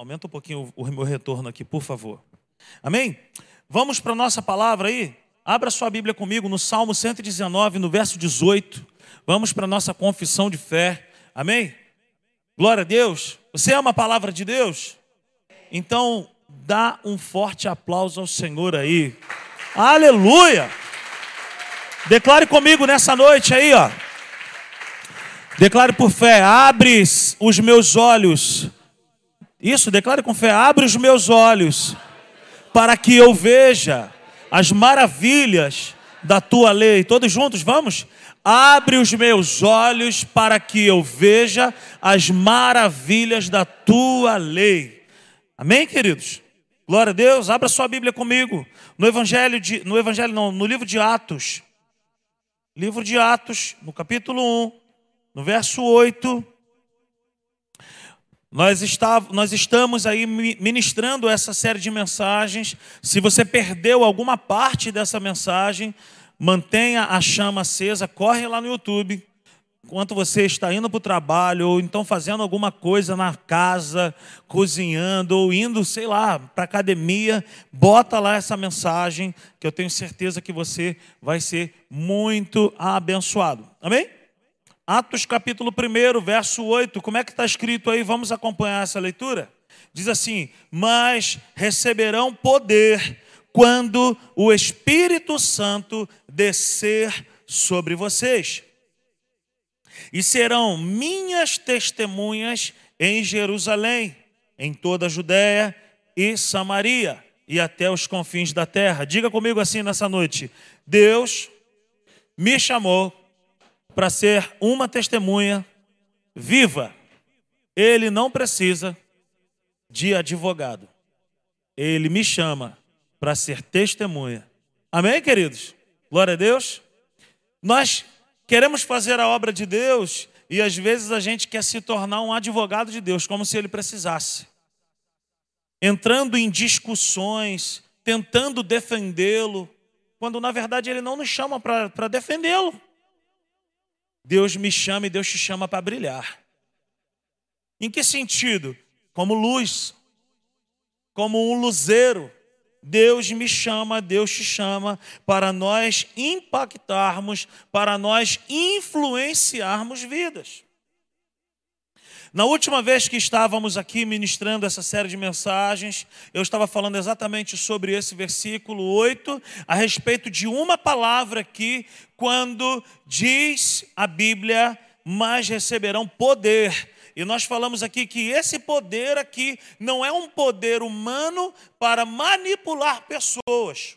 Aumenta um pouquinho o meu retorno aqui, por favor. Amém? Vamos para a nossa palavra aí? Abra sua Bíblia comigo no Salmo 119, no verso 18. Vamos para a nossa confissão de fé. Amém? Glória a Deus. Você ama a palavra de Deus? Então, dá um forte aplauso ao Senhor aí. Aleluia! Declare comigo nessa noite aí, ó. Declare por fé: abre os meus olhos. Isso, declare com fé: abre os meus olhos para que eu veja as maravilhas da tua lei. Todos juntos, vamos? Abre os meus olhos para que eu veja as maravilhas da tua lei. Amém, queridos? Glória a Deus. Abra sua Bíblia comigo. No Evangelho de, no Evangelho não, no livro de Atos. Livro de Atos, no capítulo 1, no verso 8. Nós, está, nós estamos aí ministrando essa série de mensagens. Se você perdeu alguma parte dessa mensagem, mantenha a chama acesa, corre lá no YouTube. Enquanto você está indo para o trabalho, ou então fazendo alguma coisa na casa, cozinhando, ou indo, sei lá, para a academia, bota lá essa mensagem, que eu tenho certeza que você vai ser muito abençoado. Amém? Atos capítulo 1, verso 8, como é que está escrito aí? Vamos acompanhar essa leitura? Diz assim: Mas receberão poder quando o Espírito Santo descer sobre vocês, e serão minhas testemunhas em Jerusalém, em toda a Judéia e Samaria e até os confins da terra. Diga comigo assim nessa noite: Deus me chamou para ser uma testemunha viva. Ele não precisa de advogado. Ele me chama para ser testemunha. Amém, queridos? Glória a Deus. Nós queremos fazer a obra de Deus e às vezes a gente quer se tornar um advogado de Deus, como se ele precisasse. Entrando em discussões, tentando defendê-lo, quando na verdade ele não nos chama para defendê-lo. Deus me chama e Deus te chama para brilhar. Em que sentido? Como luz, como um luzeiro. Deus me chama, Deus te chama para nós impactarmos, para nós influenciarmos vidas. Na última vez que estávamos aqui ministrando essa série de mensagens, eu estava falando exatamente sobre esse versículo 8, a respeito de uma palavra aqui, quando diz a Bíblia, mas receberão poder. E nós falamos aqui que esse poder aqui não é um poder humano para manipular pessoas.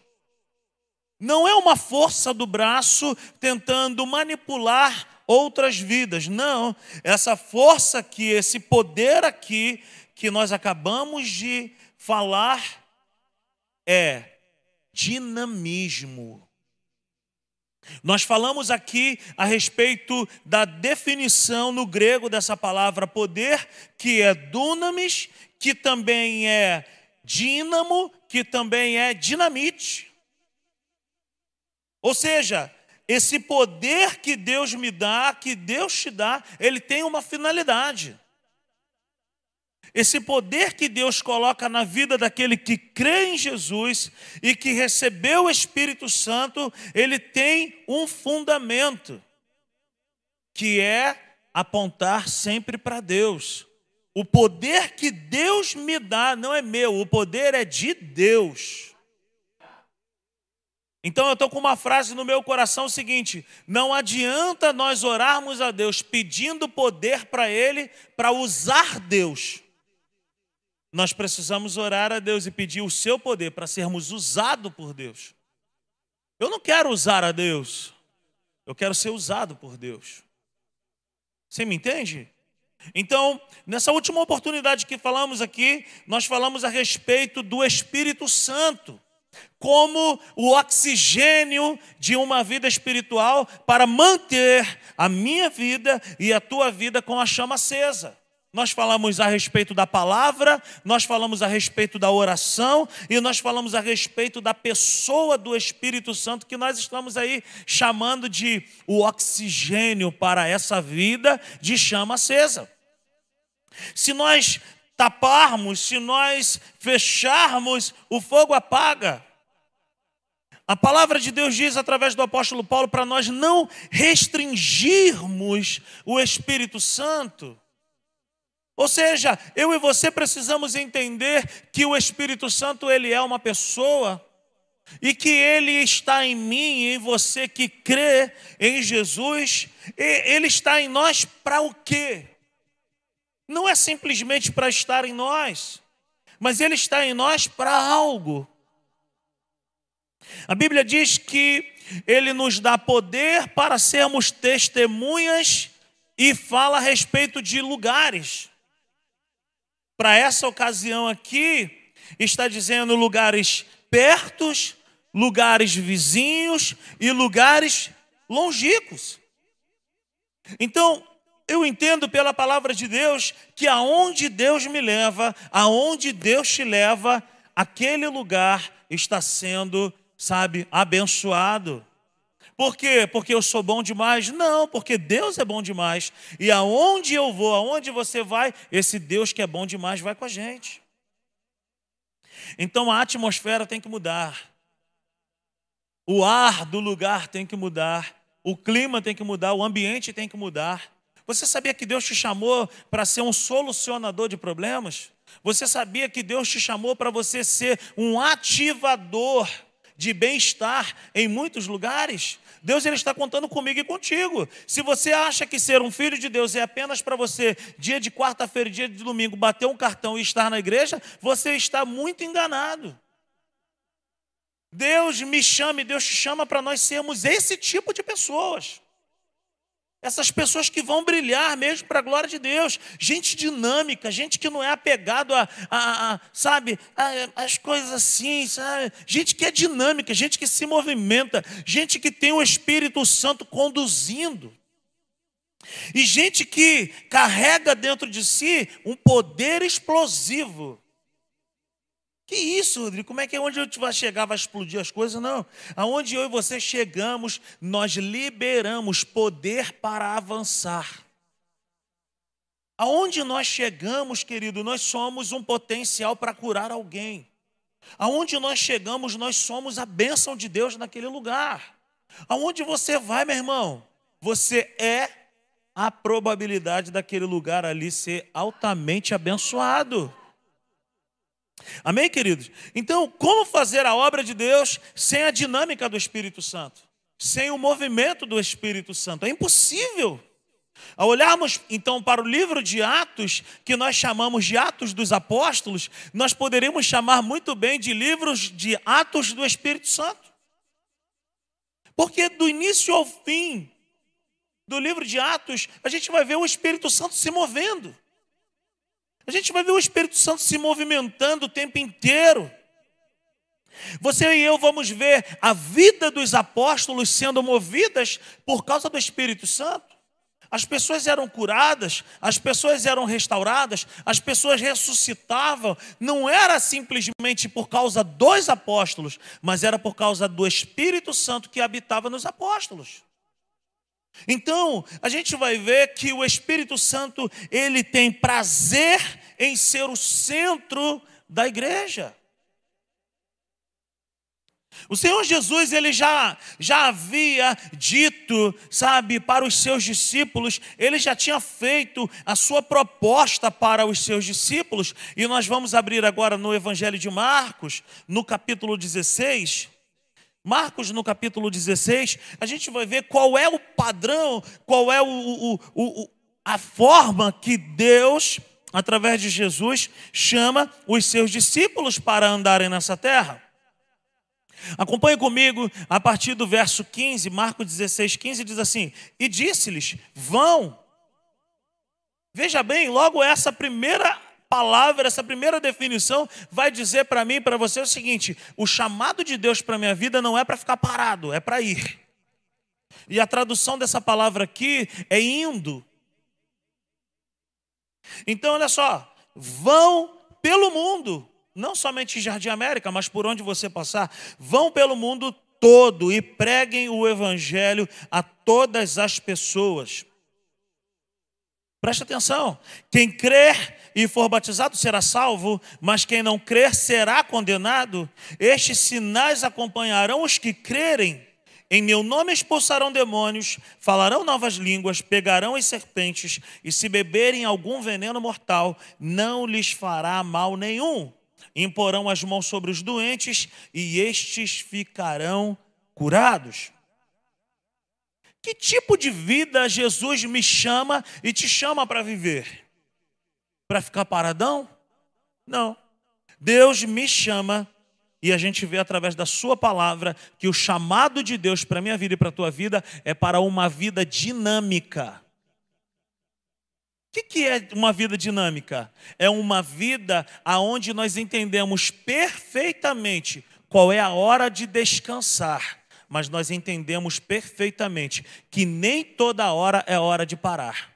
Não é uma força do braço tentando manipular outras vidas. Não, essa força aqui, esse poder aqui que nós acabamos de falar é dinamismo. Nós falamos aqui a respeito da definição no grego dessa palavra poder, que é dunamis, que também é dínamo, que também é dinamite. Ou seja, esse poder que Deus me dá, que Deus te dá, ele tem uma finalidade. Esse poder que Deus coloca na vida daquele que crê em Jesus e que recebeu o Espírito Santo, ele tem um fundamento, que é apontar sempre para Deus. O poder que Deus me dá não é meu, o poder é de Deus. Então eu estou com uma frase no meu coração seguinte: não adianta nós orarmos a Deus pedindo poder para Ele para usar Deus. Nós precisamos orar a Deus e pedir o seu poder para sermos usados por Deus. Eu não quero usar a Deus, eu quero ser usado por Deus. Você me entende? Então, nessa última oportunidade que falamos aqui, nós falamos a respeito do Espírito Santo como o oxigênio de uma vida espiritual para manter a minha vida e a tua vida com a chama acesa. Nós falamos a respeito da palavra, nós falamos a respeito da oração e nós falamos a respeito da pessoa do Espírito Santo que nós estamos aí chamando de o oxigênio para essa vida de chama acesa. Se nós taparmos, se nós fecharmos, o fogo apaga. A palavra de Deus diz através do apóstolo Paulo para nós não restringirmos o Espírito Santo. Ou seja, eu e você precisamos entender que o Espírito Santo ele é uma pessoa e que ele está em mim e em você que crê em Jesus, ele está em nós para o quê? Não é simplesmente para estar em nós, mas ele está em nós para algo. A Bíblia diz que ele nos dá poder para sermos testemunhas e fala a respeito de lugares. Para essa ocasião aqui, está dizendo lugares pertos, lugares vizinhos e lugares longínquos. Então, eu entendo pela palavra de Deus que aonde Deus me leva, aonde Deus te leva, aquele lugar está sendo, sabe, abençoado. Por quê? Porque eu sou bom demais? Não, porque Deus é bom demais. E aonde eu vou, aonde você vai, esse Deus que é bom demais vai com a gente. Então a atmosfera tem que mudar. O ar do lugar tem que mudar. O clima tem que mudar, o ambiente tem que mudar. Você sabia que Deus te chamou para ser um solucionador de problemas? Você sabia que Deus te chamou para você ser um ativador de bem-estar em muitos lugares? Deus ele está contando comigo e contigo. Se você acha que ser um filho de Deus é apenas para você, dia de quarta-feira, dia de domingo, bater um cartão e estar na igreja, você está muito enganado. Deus me chama, Deus te chama para nós sermos esse tipo de pessoas. Essas pessoas que vão brilhar mesmo para a glória de Deus. Gente dinâmica, gente que não é apegado a, a, a sabe, a, as coisas assim, sabe? Gente que é dinâmica, gente que se movimenta, gente que tem o Espírito Santo conduzindo. E gente que carrega dentro de si um poder explosivo. Que isso, Rodrigo? Como é que é onde a gente vai chegar, vai explodir as coisas? Não. Aonde eu e você chegamos, nós liberamos poder para avançar. Aonde nós chegamos, querido, nós somos um potencial para curar alguém. Aonde nós chegamos, nós somos a bênção de Deus naquele lugar. Aonde você vai, meu irmão, você é a probabilidade daquele lugar ali ser altamente abençoado. Amém, queridos? Então, como fazer a obra de Deus sem a dinâmica do Espírito Santo? Sem o movimento do Espírito Santo? É impossível. Ao olharmos então para o livro de Atos, que nós chamamos de Atos dos Apóstolos, nós poderíamos chamar muito bem de livros de Atos do Espírito Santo. Porque do início ao fim do livro de Atos, a gente vai ver o Espírito Santo se movendo. A gente vai ver o Espírito Santo se movimentando o tempo inteiro. Você e eu vamos ver a vida dos apóstolos sendo movidas por causa do Espírito Santo. As pessoas eram curadas, as pessoas eram restauradas, as pessoas ressuscitavam. Não era simplesmente por causa dos apóstolos, mas era por causa do Espírito Santo que habitava nos apóstolos. Então, a gente vai ver que o Espírito Santo, ele tem prazer em ser o centro da igreja. O Senhor Jesus, ele já, já havia dito, sabe, para os seus discípulos, ele já tinha feito a sua proposta para os seus discípulos, e nós vamos abrir agora no Evangelho de Marcos, no capítulo 16. Marcos, no capítulo 16, a gente vai ver qual é o padrão, qual é o, o, o, a forma que Deus, através de Jesus, chama os seus discípulos para andarem nessa terra. Acompanhe comigo a partir do verso 15, Marcos 16, 15 diz assim: E disse-lhes: Vão. Veja bem, logo essa primeira palavra, essa primeira definição, vai dizer para mim e para você o seguinte: o chamado de Deus para a minha vida não é para ficar parado, é para ir. E a tradução dessa palavra aqui é indo. Então, olha só, vão pelo mundo, não somente em Jardim América, mas por onde você passar, vão pelo mundo todo e preguem o evangelho a todas as pessoas. Preste atenção, quem crer e for batizado será salvo, mas quem não crer será condenado. Estes sinais acompanharão os que crerem. Em meu nome expulsarão demônios, falarão novas línguas, pegarão as serpentes, e se beberem algum veneno mortal, não lhes fará mal nenhum. Imporão as mãos sobre os doentes, e estes ficarão curados. Que tipo de vida Jesus me chama e te chama para viver? Para ficar paradão? Não. Deus me chama e a gente vê através da sua palavra que o chamado de Deus para minha vida e para a tua vida é para uma vida dinâmica. O que, que é uma vida dinâmica? É uma vida onde nós entendemos perfeitamente qual é a hora de descansar mas nós entendemos perfeitamente que nem toda hora é hora de parar.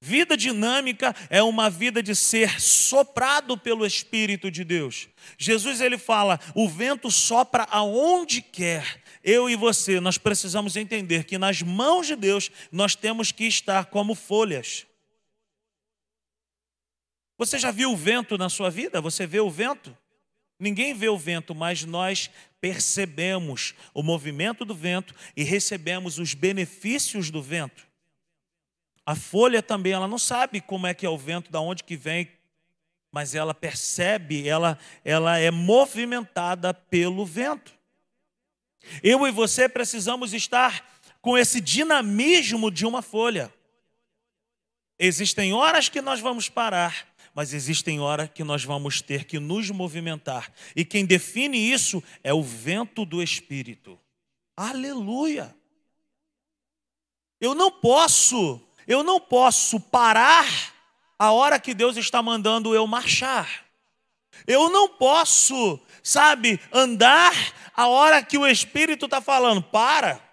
Vida dinâmica é uma vida de ser soprado pelo Espírito de Deus. Jesus ele fala: o vento sopra aonde quer. Eu e você, nós precisamos entender que nas mãos de Deus nós temos que estar como folhas. Você já viu o vento na sua vida? Você vê o vento? Ninguém vê o vento, mas nós percebemos o movimento do vento e recebemos os benefícios do vento. A folha também, ela não sabe como é que é o vento, da onde que vem, mas ela percebe, ela, ela é movimentada pelo vento. Eu e você precisamos estar com esse dinamismo de uma folha. Existem horas que nós vamos parar, mas existem horas que nós vamos ter que nos movimentar. E quem define isso é o vento do Espírito. Aleluia! Eu não posso, eu não posso parar a hora que Deus está mandando eu marchar. Eu não posso, sabe, andar a hora que o Espírito está falando, para.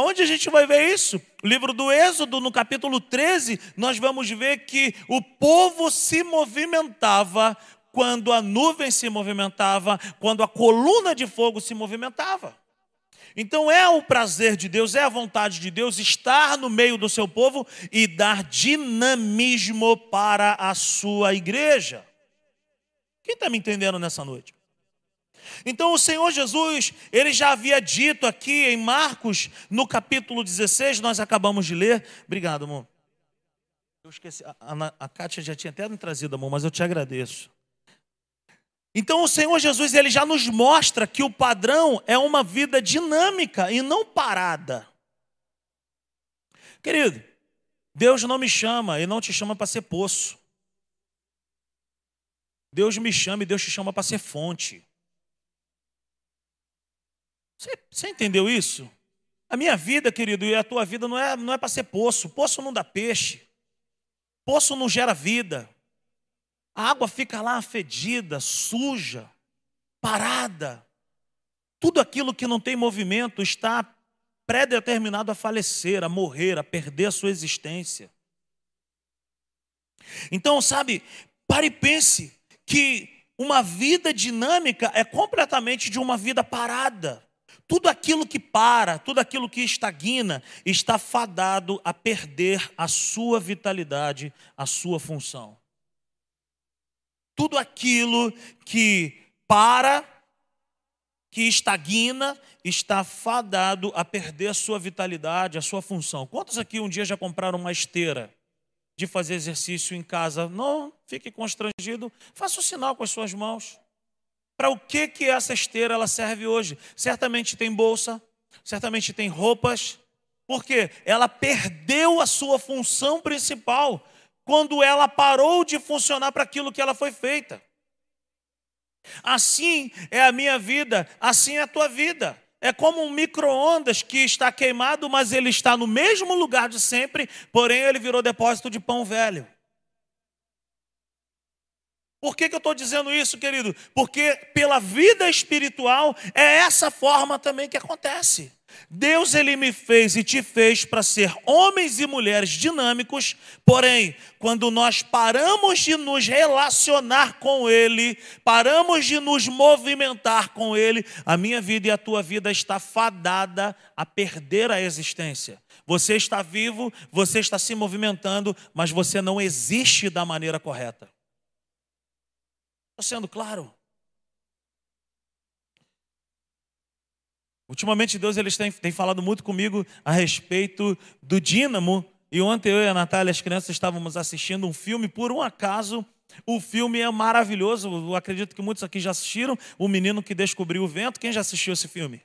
Onde a gente vai ver isso? Livro do Êxodo, no capítulo 13, nós vamos ver que o povo se movimentava quando a nuvem se movimentava, quando a coluna de fogo se movimentava. Então é o prazer de Deus, é a vontade de Deus estar no meio do seu povo e dar dinamismo para a sua igreja. Quem está me entendendo nessa noite? Então o Senhor Jesus, ele já havia dito aqui em Marcos, no capítulo 16, nós acabamos de ler. Obrigado, amor. Eu esqueci, a, a, a Kátia já tinha até me trazido, amor, mas eu te agradeço. Então o Senhor Jesus, ele já nos mostra que o padrão é uma vida dinâmica e não parada. Querido, Deus não me chama e não te chama para ser poço. Deus me chama e Deus te chama para ser fonte. Você, você entendeu isso? A minha vida, querido, e a tua vida não é, não é para ser poço. Poço não dá peixe. Poço não gera vida. A água fica lá fedida, suja, parada. Tudo aquilo que não tem movimento está predeterminado a falecer, a morrer, a perder a sua existência. Então, sabe, pare e pense que uma vida dinâmica é completamente de uma vida parada. Tudo aquilo que para, tudo aquilo que estagna, está fadado a perder a sua vitalidade, a sua função. Tudo aquilo que para, que estagna, está fadado a perder a sua vitalidade, a sua função. Quantos aqui um dia já compraram uma esteira de fazer exercício em casa? Não, fique constrangido, faça o sinal com as suas mãos. Para o que que essa esteira ela serve hoje? Certamente tem bolsa, certamente tem roupas, porque ela perdeu a sua função principal quando ela parou de funcionar para aquilo que ela foi feita. Assim é a minha vida, assim é a tua vida. É como um micro-ondas que está queimado, mas ele está no mesmo lugar de sempre, porém ele virou depósito de pão velho. Por que, que eu estou dizendo isso, querido? Porque pela vida espiritual é essa forma também que acontece. Deus ele me fez e te fez para ser homens e mulheres dinâmicos, porém, quando nós paramos de nos relacionar com ele, paramos de nos movimentar com ele, a minha vida e a tua vida está fadada a perder a existência. Você está vivo, você está se movimentando, mas você não existe da maneira correta. Estou sendo claro? Ultimamente Deus eles têm, têm falado muito comigo a respeito do dínamo. E ontem eu e a Natália, as crianças, estávamos assistindo um filme, por um acaso, o filme é maravilhoso. Eu acredito que muitos aqui já assistiram. O Menino que Descobriu o Vento. Quem já assistiu esse filme?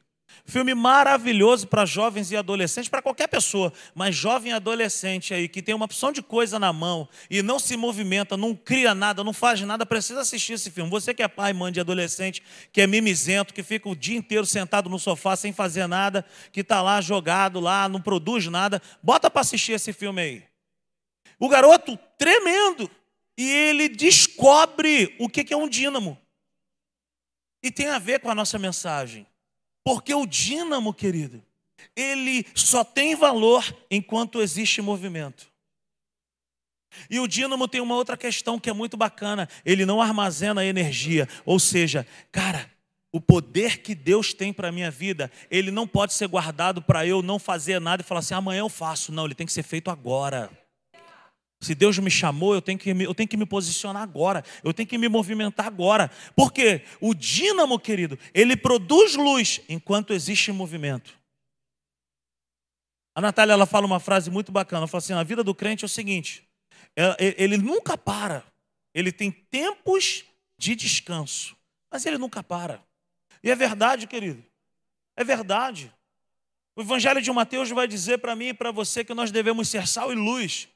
Filme maravilhoso para jovens e adolescentes, para qualquer pessoa, mas jovem e adolescente aí que tem uma opção de coisa na mão e não se movimenta, não cria nada, não faz nada, precisa assistir esse filme. Você que é pai, mãe de adolescente, que é mimizento, que fica o dia inteiro sentado no sofá sem fazer nada, que está lá jogado lá, não produz nada, bota para assistir esse filme aí. O garoto tremendo e ele descobre o que é um dínamo. E tem a ver com a nossa mensagem. Porque o dínamo, querido, ele só tem valor enquanto existe movimento. E o dínamo tem uma outra questão que é muito bacana: ele não armazena energia. Ou seja, cara, o poder que Deus tem para a minha vida, ele não pode ser guardado para eu não fazer nada e falar assim, amanhã eu faço. Não, ele tem que ser feito agora. Se Deus me chamou, eu tenho, que me, eu tenho que me posicionar agora, eu tenho que me movimentar agora. Porque o dínamo, querido, ele produz luz enquanto existe movimento. A Natália ela fala uma frase muito bacana, ela fala assim: a vida do crente é o seguinte, é, ele nunca para, ele tem tempos de descanso, mas ele nunca para. E é verdade, querido, é verdade. O Evangelho de Mateus vai dizer para mim e para você que nós devemos ser sal e luz.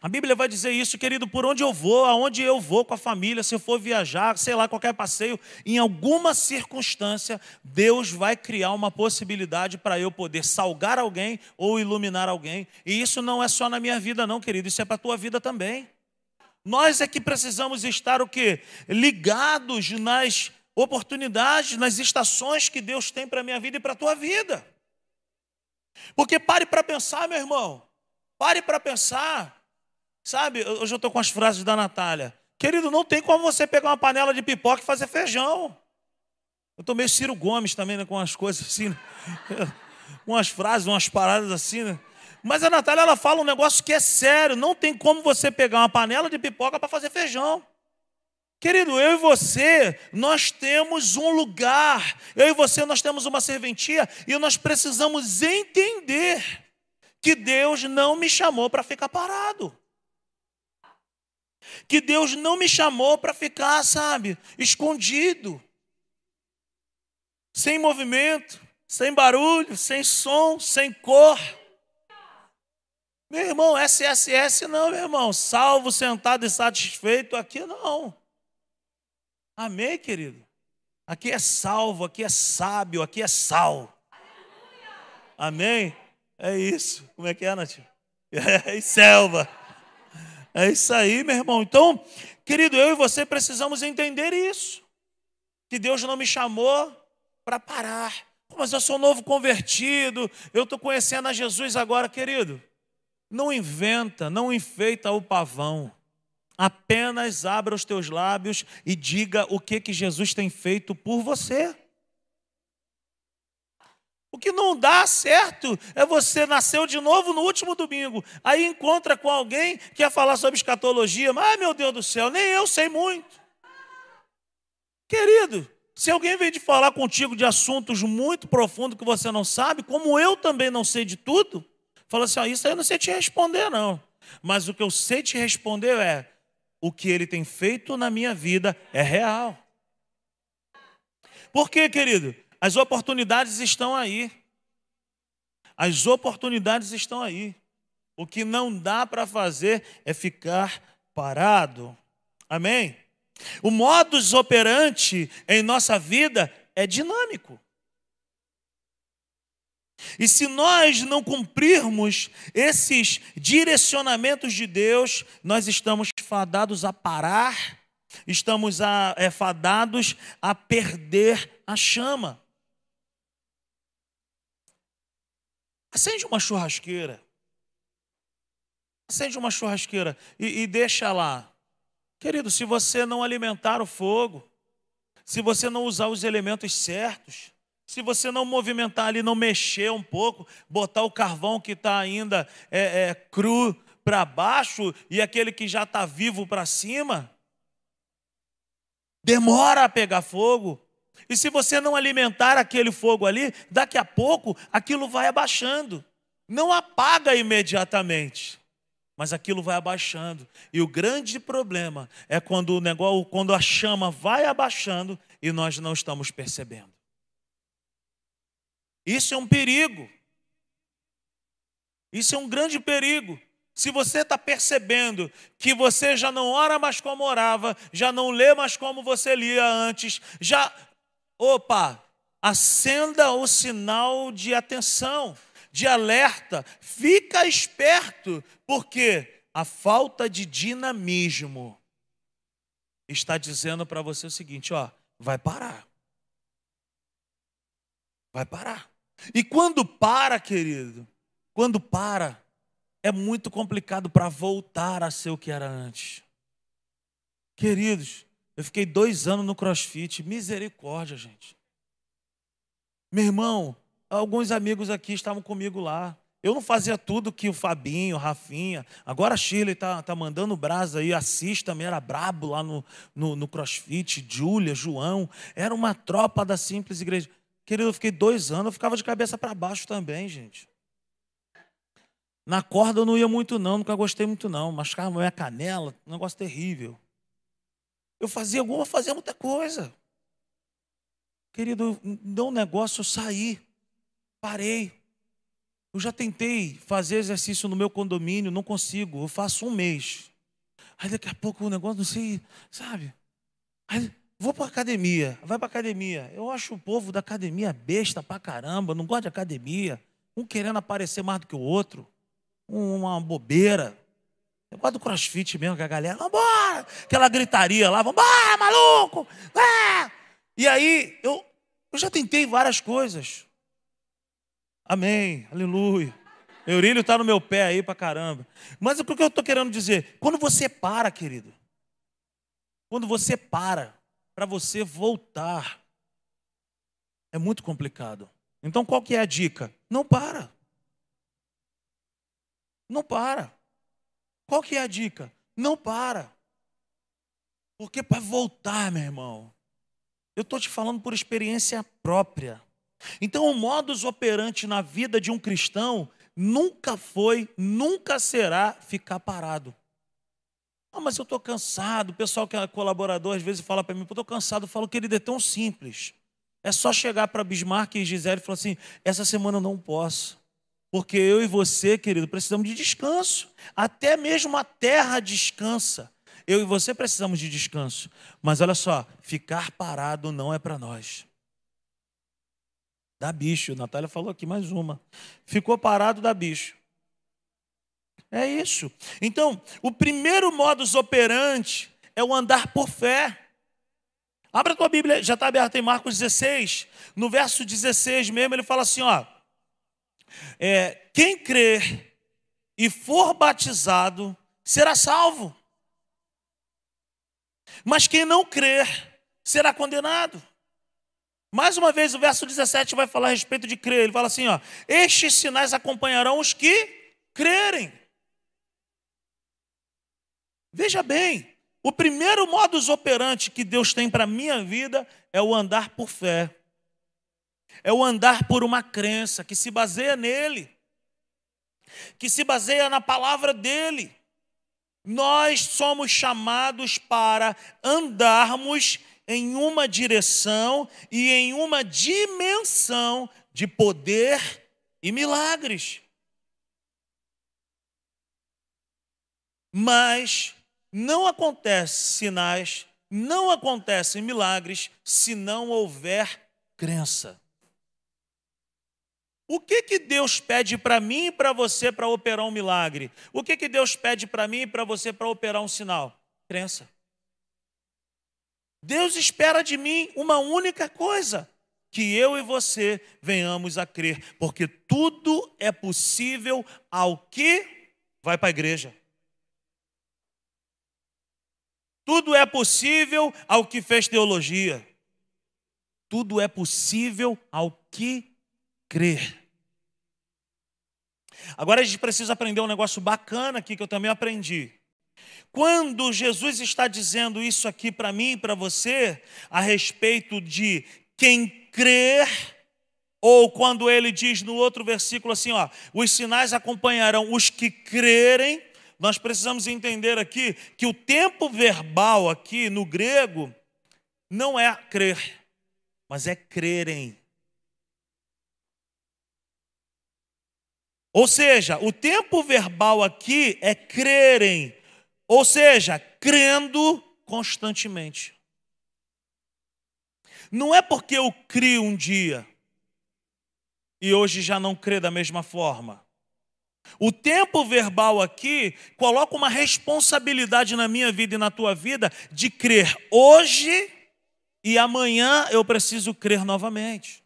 A Bíblia vai dizer isso, querido, por onde eu vou, aonde eu vou com a família, se eu for viajar, sei lá, qualquer passeio, em alguma circunstância, Deus vai criar uma possibilidade para eu poder salgar alguém ou iluminar alguém. E isso não é só na minha vida, não, querido, isso é para a tua vida também. Nós é que precisamos estar o quê? Ligados nas oportunidades, nas estações que Deus tem para a minha vida e para a tua vida. Porque pare para pensar, meu irmão. Pare para pensar. Sabe, hoje eu estou com as frases da Natália. Querido, não tem como você pegar uma panela de pipoca e fazer feijão. Eu estou meio Ciro Gomes também, né, com umas coisas assim, né? umas frases, umas paradas assim, né? Mas a Natália, ela fala um negócio que é sério. Não tem como você pegar uma panela de pipoca para fazer feijão. Querido, eu e você, nós temos um lugar. Eu e você, nós temos uma serventia e nós precisamos entender que Deus não me chamou para ficar parado que Deus não me chamou para ficar, sabe, escondido, sem movimento, sem barulho, sem som, sem cor. Meu irmão, SSS não, meu irmão, salvo, sentado e satisfeito, aqui não. Amém, querido? Aqui é salvo, aqui é sábio, aqui é sal. Amém? É isso. Como é que é, Nath? É, selva. É isso aí, meu irmão. Então, querido, eu e você precisamos entender isso. Que Deus não me chamou para parar. Mas eu sou novo convertido, eu estou conhecendo a Jesus agora, querido. Não inventa, não enfeita o pavão. Apenas abra os teus lábios e diga o que, que Jesus tem feito por você. O que não dá certo é você nasceu de novo no último domingo, aí encontra com alguém que quer falar sobre escatologia, mas, meu Deus do céu, nem eu sei muito. Querido, se alguém vem de falar contigo de assuntos muito profundos que você não sabe, como eu também não sei de tudo, fala assim: ó, isso aí eu não sei te responder, não. Mas o que eu sei te responder é: o que ele tem feito na minha vida é real. Por quê, querido? As oportunidades estão aí. As oportunidades estão aí. O que não dá para fazer é ficar parado. Amém? O modus operandi em nossa vida é dinâmico. E se nós não cumprirmos esses direcionamentos de Deus, nós estamos fadados a parar, estamos a, é, fadados a perder a chama. Acende uma churrasqueira. Acende uma churrasqueira e, e deixa lá. Querido, se você não alimentar o fogo, se você não usar os elementos certos, se você não movimentar ali, não mexer um pouco, botar o carvão que está ainda é, é, cru para baixo e aquele que já está vivo para cima, demora a pegar fogo. E se você não alimentar aquele fogo ali, daqui a pouco aquilo vai abaixando. Não apaga imediatamente, mas aquilo vai abaixando. E o grande problema é quando o negócio, quando a chama vai abaixando e nós não estamos percebendo. Isso é um perigo. Isso é um grande perigo. Se você está percebendo que você já não ora mais como orava, já não lê mais como você lia antes, já. Opa! Acenda o sinal de atenção, de alerta. Fica esperto, porque a falta de dinamismo está dizendo para você o seguinte: ó, vai parar. Vai parar. E quando para, querido, quando para, é muito complicado para voltar a ser o que era antes. Queridos, eu fiquei dois anos no crossfit, misericórdia, gente. Meu irmão, alguns amigos aqui estavam comigo lá. Eu não fazia tudo que o Fabinho, o Rafinha, agora a Shirley tá, tá mandando brasa aí, Assis também era brabo lá no, no, no crossfit, Júlia, João, era uma tropa da simples igreja. Querido, eu fiquei dois anos, eu ficava de cabeça para baixo também, gente. Na corda eu não ia muito, não, nunca gostei muito, não. Machucava minha canela, um negócio terrível. Eu fazia alguma, fazia muita coisa. Querido, deu um negócio, eu saí, parei. Eu já tentei fazer exercício no meu condomínio, não consigo, eu faço um mês. Aí daqui a pouco o negócio, não sei, sabe? Aí vou para academia, vai para academia. Eu acho o povo da academia besta pra caramba, não gosta de academia. Um querendo aparecer mais do que o outro uma bobeira. Gosto do crossfit mesmo, que a galera, vambora! Aquela gritaria lá, vambora, maluco! Ah! E aí, eu, eu já tentei várias coisas. Amém, aleluia. Eurílio está no meu pé aí pra caramba. Mas o que eu estou querendo dizer? Quando você para, querido, quando você para, para você voltar, é muito complicado. Então qual que é a dica? Não para. Não para. Qual que é a dica? Não para. Porque para voltar, meu irmão, eu estou te falando por experiência própria. Então, o modus operandi na vida de um cristão nunca foi, nunca será ficar parado. Ah, mas eu estou cansado. O pessoal que é colaborador às vezes fala para mim, eu estou cansado. Eu falo, querido, é tão simples. É só chegar para Bismarck e Gisele e falar assim: essa semana eu não posso. Porque eu e você, querido, precisamos de descanso. Até mesmo a terra descansa. Eu e você precisamos de descanso. Mas olha só, ficar parado não é para nós. Dá bicho. Natália falou aqui mais uma. Ficou parado, dá bicho. É isso. Então, o primeiro modus operandi é o andar por fé. Abra tua Bíblia, já está aberta em Marcos 16. No verso 16 mesmo, ele fala assim: ó. É, quem crer e for batizado será salvo. Mas quem não crer será condenado. Mais uma vez, o verso 17 vai falar a respeito de crer. Ele fala assim: ó, estes sinais acompanharão os que crerem. Veja bem, o primeiro modus operandi que Deus tem para a minha vida é o andar por fé é o andar por uma crença que se baseia nele, que se baseia na palavra dele. Nós somos chamados para andarmos em uma direção e em uma dimensão de poder e milagres. Mas não acontece sinais, não acontecem milagres se não houver crença. O que, que Deus pede para mim e para você para operar um milagre? O que, que Deus pede para mim e para você para operar um sinal? Crença. Deus espera de mim uma única coisa: que eu e você venhamos a crer, porque tudo é possível ao que vai para a igreja. Tudo é possível ao que fez teologia. Tudo é possível ao que crer. Agora a gente precisa aprender um negócio bacana aqui que eu também aprendi. Quando Jesus está dizendo isso aqui para mim e para você, a respeito de quem crer, ou quando ele diz no outro versículo assim, ó, os sinais acompanharão os que crerem, nós precisamos entender aqui que o tempo verbal aqui no grego não é crer, mas é crerem. Ou seja, o tempo verbal aqui é crerem, ou seja, crendo constantemente. Não é porque eu crio um dia e hoje já não crê da mesma forma. O tempo verbal aqui coloca uma responsabilidade na minha vida e na tua vida de crer hoje e amanhã eu preciso crer novamente.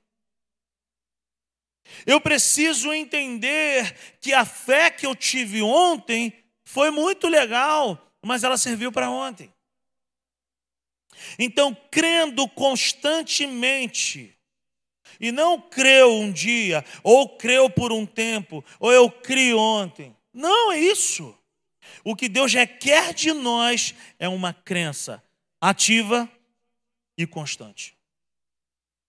Eu preciso entender que a fé que eu tive ontem foi muito legal, mas ela serviu para ontem. Então, crendo constantemente, e não creu um dia, ou creu por um tempo, ou eu crio ontem. Não é isso. O que Deus requer de nós é uma crença ativa e constante.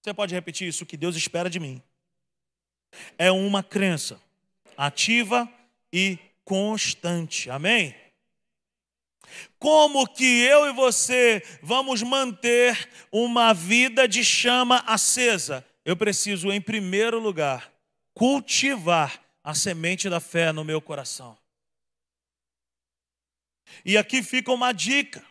Você pode repetir isso? O que Deus espera de mim é uma crença ativa e constante. Amém? Como que eu e você vamos manter uma vida de chama acesa? Eu preciso, em primeiro lugar, cultivar a semente da fé no meu coração. E aqui fica uma dica,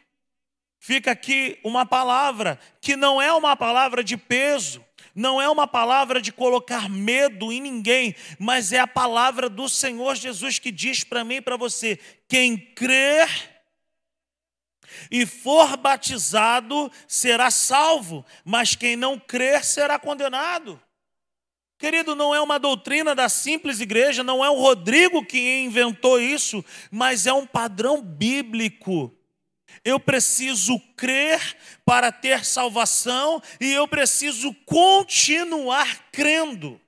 fica aqui uma palavra que não é uma palavra de peso, não é uma palavra de colocar medo em ninguém, mas é a palavra do Senhor Jesus que diz para mim e para você: quem crer e for batizado será salvo, mas quem não crer será condenado. Querido, não é uma doutrina da simples igreja, não é o Rodrigo que inventou isso, mas é um padrão bíblico. Eu preciso crer para ter salvação e eu preciso continuar crendo.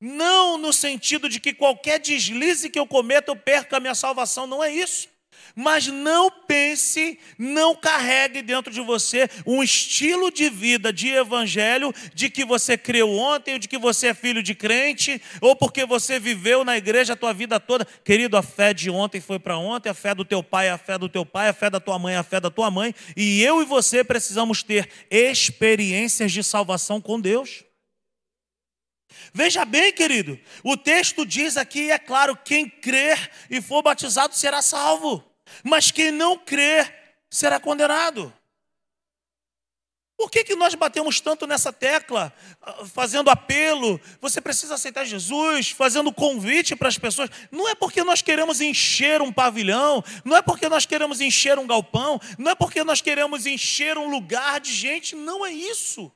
Não no sentido de que qualquer deslize que eu cometa eu perca a minha salvação, não é isso. Mas não pense, não carregue dentro de você um estilo de vida de evangelho de que você creu ontem, ou de que você é filho de crente, ou porque você viveu na igreja a tua vida toda. Querido, a fé de ontem foi para ontem, a fé do teu pai é a fé do teu pai, a fé da tua mãe é a fé da tua mãe, e eu e você precisamos ter experiências de salvação com Deus. Veja bem, querido, o texto diz aqui, é claro, quem crer e for batizado será salvo mas quem não crer será condenado. Por que, que nós batemos tanto nessa tecla, ah, fazendo apelo? Você precisa aceitar Jesus, fazendo convite para as pessoas. Não é porque nós queremos encher um pavilhão, não é porque nós queremos encher um galpão, não é porque nós queremos encher um lugar de gente, não é isso.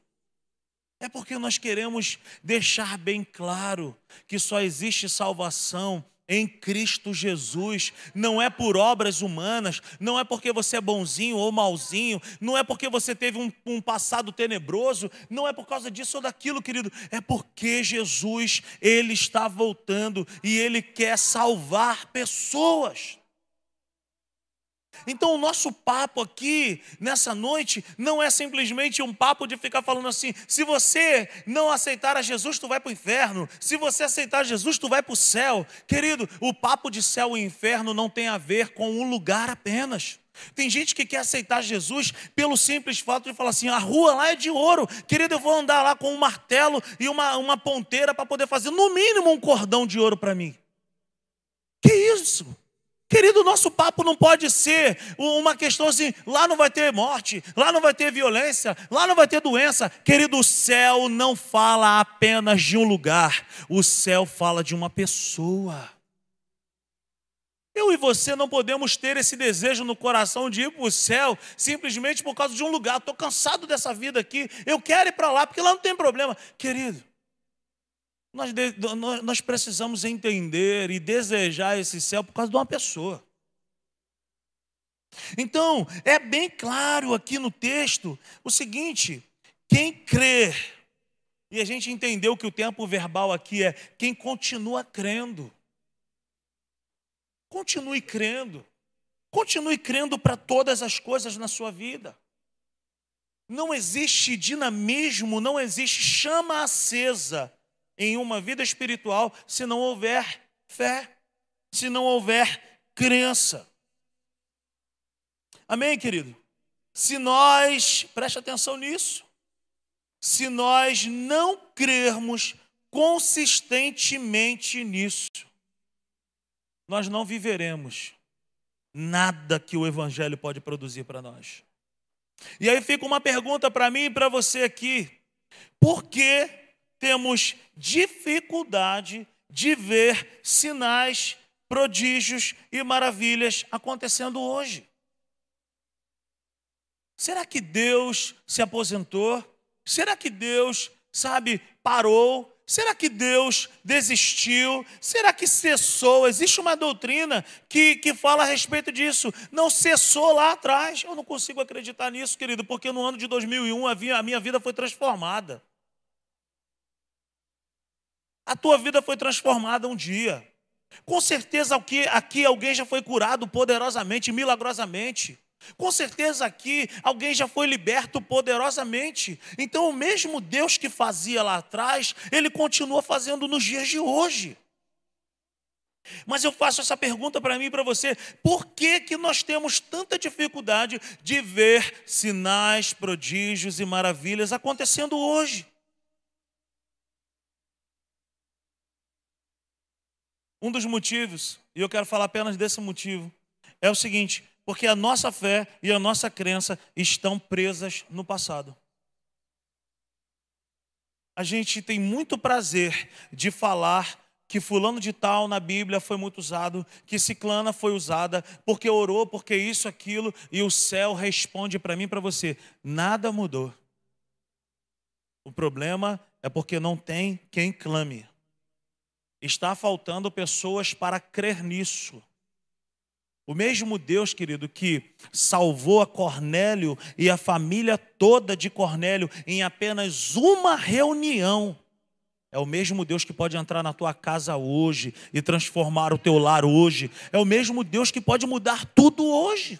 É porque nós queremos deixar bem claro que só existe salvação em Cristo Jesus, não é por obras humanas, não é porque você é bonzinho ou malzinho, não é porque você teve um, um, passado tenebroso, não é por causa disso ou daquilo, querido, é porque Jesus, Ele está voltando e Ele quer salvar pessoas. Então, o nosso papo aqui, nessa noite, não é simplesmente um papo de ficar falando assim: se você não aceitar a Jesus, tu vai para o inferno, se você aceitar Jesus, tu vai para o céu. Querido, o papo de céu e inferno não tem a ver com um lugar apenas. Tem gente que quer aceitar Jesus pelo simples fato de falar assim: a rua lá é de ouro, querido, eu vou andar lá com um martelo e uma, uma ponteira para poder fazer no mínimo um cordão de ouro para mim. Que isso? Querido, nosso papo não pode ser uma questão assim, lá não vai ter morte, lá não vai ter violência, lá não vai ter doença. Querido, o céu não fala apenas de um lugar, o céu fala de uma pessoa. Eu e você não podemos ter esse desejo no coração de ir para o céu simplesmente por causa de um lugar. Estou cansado dessa vida aqui, eu quero ir para lá, porque lá não tem problema. Querido, nós, nós precisamos entender e desejar esse céu por causa de uma pessoa. Então, é bem claro aqui no texto o seguinte: quem crê, e a gente entendeu que o tempo verbal aqui é quem continua crendo. Continue crendo. Continue crendo para todas as coisas na sua vida. Não existe dinamismo, não existe chama acesa em uma vida espiritual se não houver fé, se não houver crença. Amém, querido? Se nós, preste atenção nisso, se nós não crermos consistentemente nisso, nós não viveremos nada que o Evangelho pode produzir para nós. E aí fica uma pergunta para mim e para você aqui: por que temos dificuldade de ver sinais, prodígios e maravilhas acontecendo hoje? Será que Deus se aposentou? Será que Deus, sabe, parou? Será que Deus desistiu? Será que cessou? Existe uma doutrina que, que fala a respeito disso. Não cessou lá atrás. Eu não consigo acreditar nisso, querido, porque no ano de 2001 a minha vida foi transformada. A tua vida foi transformada um dia. Com certeza aqui, aqui alguém já foi curado poderosamente, milagrosamente. Com certeza aqui alguém já foi liberto poderosamente. Então, o mesmo Deus que fazia lá atrás, ele continua fazendo nos dias de hoje. Mas eu faço essa pergunta para mim e para você: por que, que nós temos tanta dificuldade de ver sinais, prodígios e maravilhas acontecendo hoje? Um dos motivos, e eu quero falar apenas desse motivo, é o seguinte: porque a nossa fé e a nossa crença estão presas no passado. A gente tem muito prazer de falar que fulano de tal na Bíblia foi muito usado, que ciclana foi usada, porque orou, porque isso, aquilo, e o céu responde para mim para você: nada mudou. O problema é porque não tem quem clame. Está faltando pessoas para crer nisso. O mesmo Deus, querido, que salvou a Cornélio e a família toda de Cornélio em apenas uma reunião, é o mesmo Deus que pode entrar na tua casa hoje e transformar o teu lar hoje. É o mesmo Deus que pode mudar tudo hoje.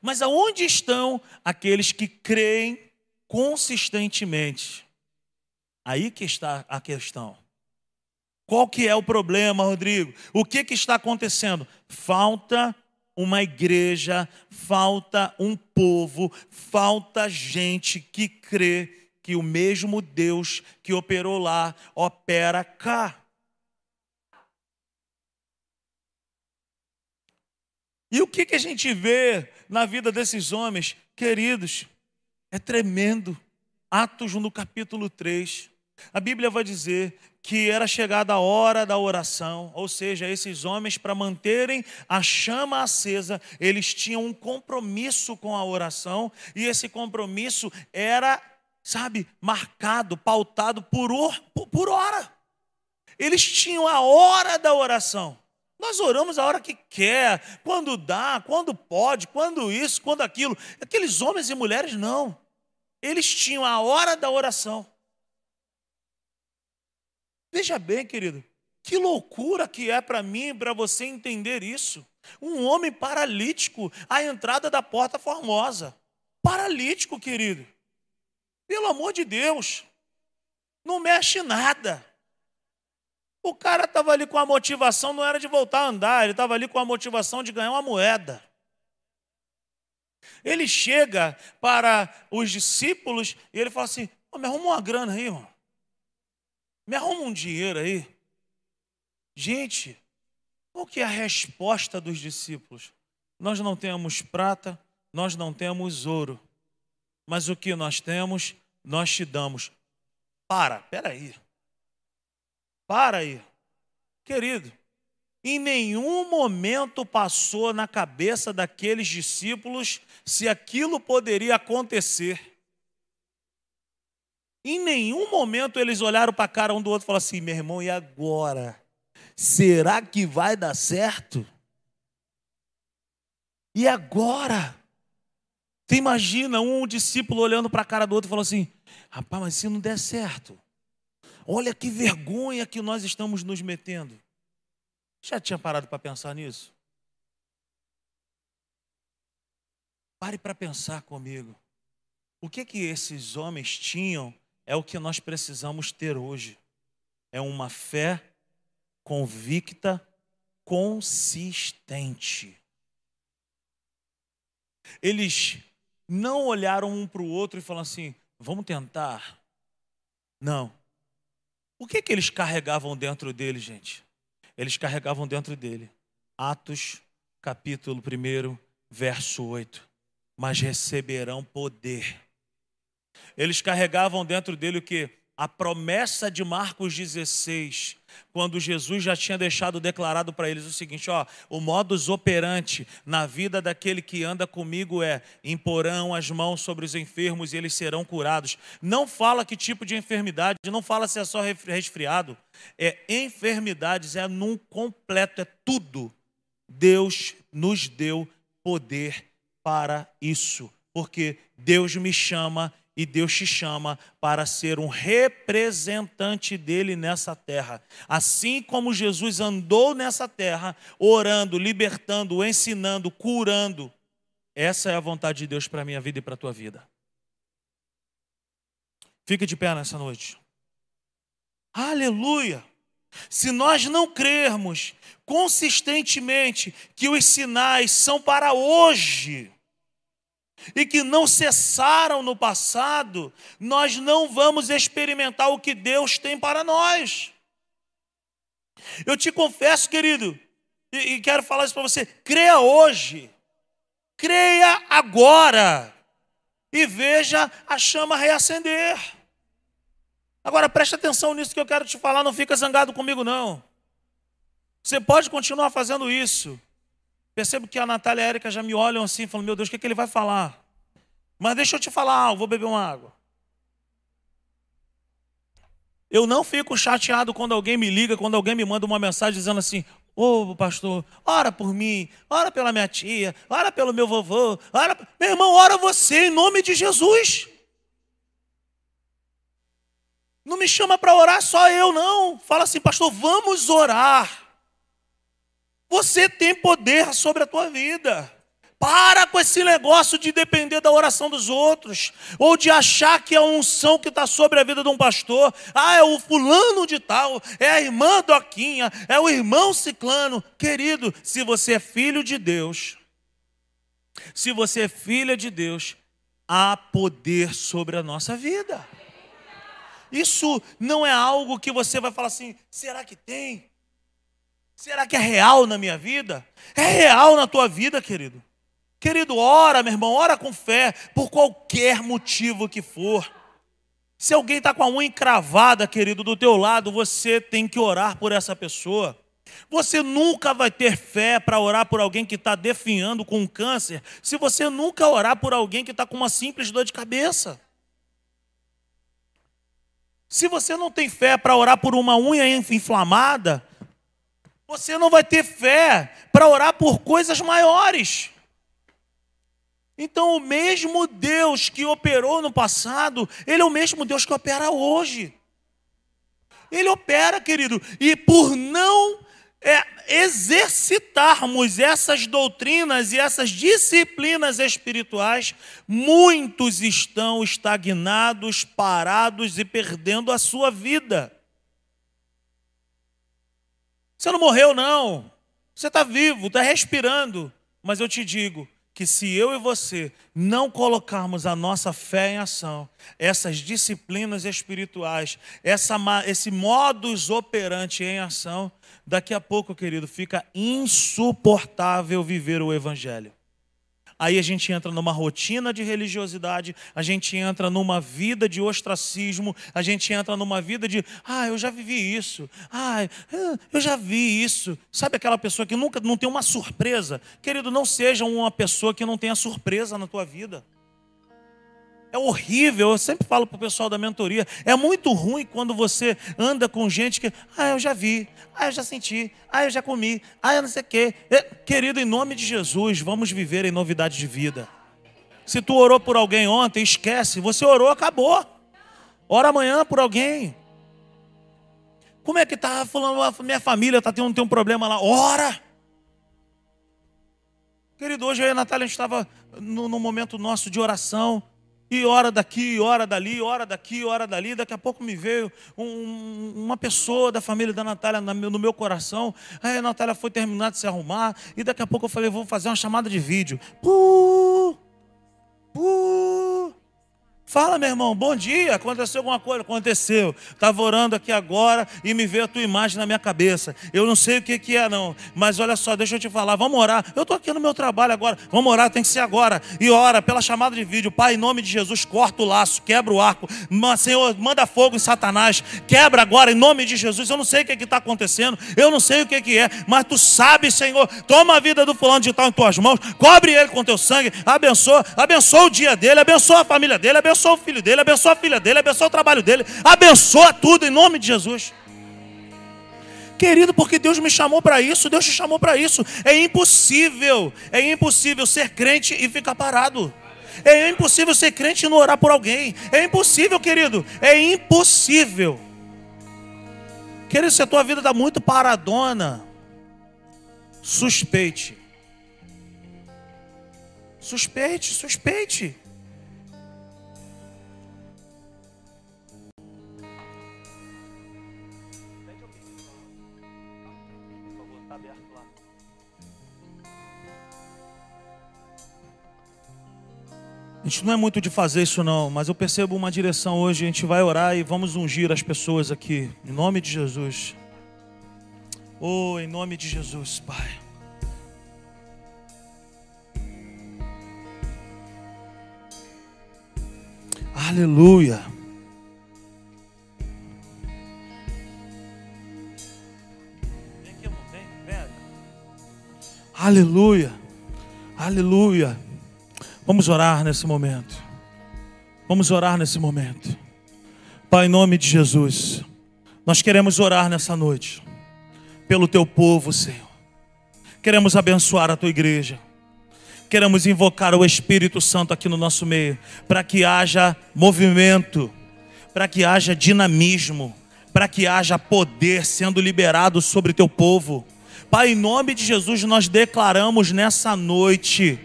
Mas aonde estão aqueles que creem consistentemente? Aí que está a questão. Qual que é o problema, Rodrigo? O que, que está acontecendo? Falta uma igreja, falta um povo, falta gente que crê que o mesmo Deus que operou lá opera cá. E o que, que a gente vê na vida desses homens, queridos? É tremendo. Atos no capítulo 3. A Bíblia vai dizer que era chegada a hora da oração, ou seja, esses homens, para manterem a chama acesa, eles tinham um compromisso com a oração, e esse compromisso era, sabe, marcado, pautado por, por hora. Eles tinham a hora da oração. Nós oramos a hora que quer, quando dá, quando pode, quando isso, quando aquilo. Aqueles homens e mulheres não. Eles tinham a hora da oração. Veja bem, querido, que loucura que é para mim, para você entender isso. Um homem paralítico à entrada da porta formosa. Paralítico, querido. Pelo amor de Deus. Não mexe nada. O cara estava ali com a motivação, não era de voltar a andar, ele estava ali com a motivação de ganhar uma moeda. Ele chega para os discípulos e ele fala assim: oh, me arruma uma grana aí, irmão. Me arruma um dinheiro aí. Gente, qual que é a resposta dos discípulos? Nós não temos prata, nós não temos ouro, mas o que nós temos, nós te damos. Para, peraí. Para aí. Querido, Em nenhum momento passou na cabeça daqueles discípulos se aquilo poderia acontecer. Em nenhum momento eles olharam para a cara um do outro e falaram assim: meu irmão, e agora? Será que vai dar certo? E agora? Você imagina um discípulo olhando para a cara do outro e falando assim: rapaz, mas se não der certo, olha que vergonha que nós estamos nos metendo. Já tinha parado para pensar nisso? Pare para pensar comigo. O que que esses homens tinham é o que nós precisamos ter hoje. É uma fé convicta, consistente. Eles não olharam um para o outro e falaram assim: vamos tentar. Não. O que, que eles carregavam dentro dele, gente? Eles carregavam dentro dele. Atos, capítulo 1, verso 8. Mas receberão poder. Eles carregavam dentro dele o que? a promessa de Marcos 16, quando Jesus já tinha deixado declarado para eles o seguinte: ó, o modus operandi na vida daquele que anda comigo é: imporão as mãos sobre os enfermos e eles serão curados. Não fala que tipo de enfermidade, não fala se é só resfriado, é enfermidades, é num completo, é tudo. Deus nos deu poder para isso, porque Deus me chama e Deus te chama para ser um representante dele nessa terra. Assim como Jesus andou nessa terra, orando, libertando, ensinando, curando. Essa é a vontade de Deus para a minha vida e para a tua vida. Fique de pé nessa noite. Aleluia! Se nós não crermos consistentemente que os sinais são para hoje, e que não cessaram no passado, nós não vamos experimentar o que Deus tem para nós. Eu te confesso, querido, e, e quero falar isso para você: creia hoje, creia agora, e veja a chama reacender. Agora preste atenção nisso que eu quero te falar, não fica zangado comigo, não. Você pode continuar fazendo isso, Percebo que a Natália e a Érica já me olham assim, falando, meu Deus, o que, é que ele vai falar? Mas deixa eu te falar, eu vou beber uma água. Eu não fico chateado quando alguém me liga, quando alguém me manda uma mensagem dizendo assim: Ô oh, pastor, ora por mim, ora pela minha tia, ora pelo meu vovô, ora. Meu irmão, ora você em nome de Jesus. Não me chama para orar só eu, não. Fala assim, pastor, vamos orar. Você tem poder sobre a tua vida. Para com esse negócio de depender da oração dos outros, ou de achar que é a unção que está sobre a vida de um pastor. Ah, é o fulano de tal, é a irmã Doquinha, é o irmão Ciclano. Querido, se você é filho de Deus, se você é filha de Deus, há poder sobre a nossa vida. Isso não é algo que você vai falar assim, será que tem? Será que é real na minha vida? É real na tua vida, querido. Querido, ora, meu irmão, ora com fé, por qualquer motivo que for. Se alguém está com a unha encravada, querido, do teu lado, você tem que orar por essa pessoa. Você nunca vai ter fé para orar por alguém que está definhando com câncer, se você nunca orar por alguém que está com uma simples dor de cabeça. Se você não tem fé para orar por uma unha inflamada, você não vai ter fé para orar por coisas maiores. Então, o mesmo Deus que operou no passado, Ele é o mesmo Deus que opera hoje. Ele opera, querido, e por não é, exercitarmos essas doutrinas e essas disciplinas espirituais, muitos estão estagnados, parados e perdendo a sua vida. Você não morreu, não. Você está vivo, está respirando. Mas eu te digo que se eu e você não colocarmos a nossa fé em ação, essas disciplinas espirituais, essa, esse modus operandi em ação, daqui a pouco, querido, fica insuportável viver o Evangelho. Aí a gente entra numa rotina de religiosidade, a gente entra numa vida de ostracismo, a gente entra numa vida de, ah, eu já vivi isso, ah, eu já vi isso. Sabe aquela pessoa que nunca não tem uma surpresa? Querido, não seja uma pessoa que não tenha surpresa na tua vida. É horrível, eu sempre falo para o pessoal da mentoria, é muito ruim quando você anda com gente que, ah, eu já vi, ah, eu já senti, ah, eu já comi, ah, eu não sei o quê. É, querido, em nome de Jesus, vamos viver em novidade de vida. Se tu orou por alguém ontem, esquece, você orou, acabou. Ora amanhã por alguém. Como é que tá falando, minha família está tendo, tem um problema lá? Ora! Querido, hoje eu e a Natália estava no, no momento nosso de oração. E hora daqui, hora dali, hora daqui, hora dali. Daqui a pouco me veio um, uma pessoa da família da Natália no meu coração. Aí a Natália foi terminar de se arrumar. E daqui a pouco eu falei, vou fazer uma chamada de vídeo. Puh, puh. Fala, meu irmão, bom dia. Aconteceu alguma coisa? Aconteceu. Estava orando aqui agora e me veio a tua imagem na minha cabeça. Eu não sei o que, que é, não. Mas olha só, deixa eu te falar. Vamos orar. Eu estou aqui no meu trabalho agora. Vamos orar, tem que ser agora. E ora pela chamada de vídeo. Pai, em nome de Jesus, corta o laço, quebra o arco. Senhor, manda fogo em Satanás. Quebra agora, em nome de Jesus. Eu não sei o que está acontecendo. Eu não sei o que, que é. Mas tu sabes, Senhor. Toma a vida do fulano de tal em tuas mãos. Cobre ele com teu sangue. Abençoa. Abençoa o dia dele. Abençoa a família dele. Abençoa abençoa o filho dele, abençoa a filha dele, abençoa o trabalho dele, abençoa tudo em nome de Jesus. Querido, porque Deus me chamou para isso, Deus te chamou para isso. É impossível, é impossível ser crente e ficar parado. É impossível ser crente e não orar por alguém. É impossível, querido, é impossível. Querido, se a tua vida está muito paradona, suspeite. Suspeite, suspeite. A gente não é muito de fazer isso não, mas eu percebo uma direção hoje, a gente vai orar e vamos ungir as pessoas aqui, em nome de Jesus. Oh, em nome de Jesus, Pai. Aleluia. Aleluia. Aleluia. Vamos orar nesse momento. Vamos orar nesse momento. Pai, em nome de Jesus, nós queremos orar nessa noite pelo teu povo, Senhor. Queremos abençoar a tua igreja. Queremos invocar o Espírito Santo aqui no nosso meio, para que haja movimento, para que haja dinamismo, para que haja poder sendo liberado sobre teu povo. Pai, em nome de Jesus, nós declaramos nessa noite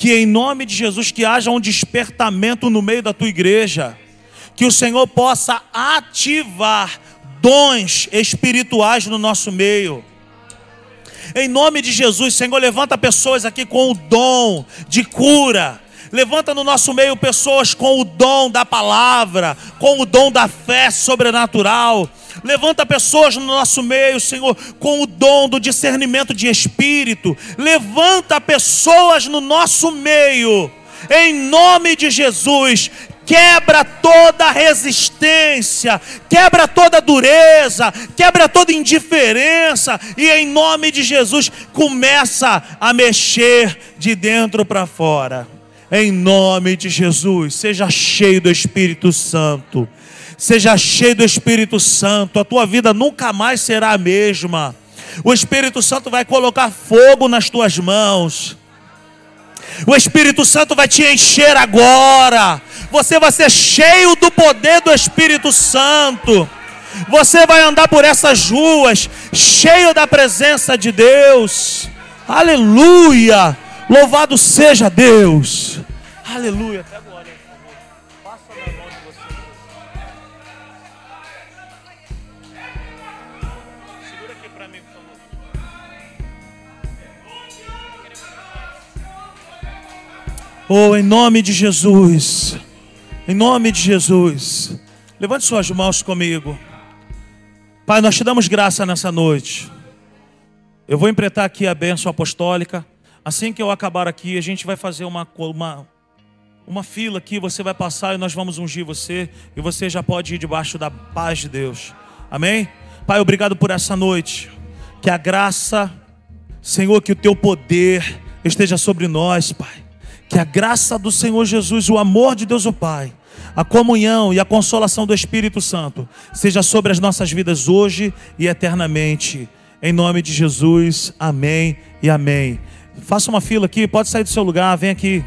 que em nome de Jesus que haja um despertamento no meio da tua igreja, que o Senhor possa ativar dons espirituais no nosso meio. Em nome de Jesus, Senhor, levanta pessoas aqui com o dom de cura. Levanta no nosso meio pessoas com o dom da palavra, com o dom da fé sobrenatural Levanta pessoas no nosso meio, Senhor, com o dom do discernimento de espírito. Levanta pessoas no nosso meio, em nome de Jesus. Quebra toda resistência, quebra toda dureza, quebra toda indiferença, e em nome de Jesus começa a mexer de dentro para fora. Em nome de Jesus, seja cheio do Espírito Santo Seja cheio do Espírito Santo, a tua vida nunca mais será a mesma. O Espírito Santo vai colocar fogo nas tuas mãos. O Espírito Santo vai te encher agora. Você vai ser cheio do poder do Espírito Santo. Você vai andar por essas ruas cheio da presença de Deus. Aleluia! Louvado seja Deus. Aleluia. Oh, em nome de Jesus. Em nome de Jesus. Levante suas mãos comigo. Pai, nós te damos graça nessa noite. Eu vou empretar aqui a bênção apostólica. Assim que eu acabar aqui, a gente vai fazer uma, uma, uma fila aqui, você vai passar e nós vamos ungir você, e você já pode ir debaixo da paz de Deus. Amém? Pai, obrigado por essa noite. Que a graça, Senhor, que o teu poder esteja sobre nós, Pai. Que a graça do Senhor Jesus, o amor de Deus o Pai, a comunhão e a consolação do Espírito Santo seja sobre as nossas vidas hoje e eternamente. Em nome de Jesus, amém e amém. Faça uma fila aqui, pode sair do seu lugar, vem aqui.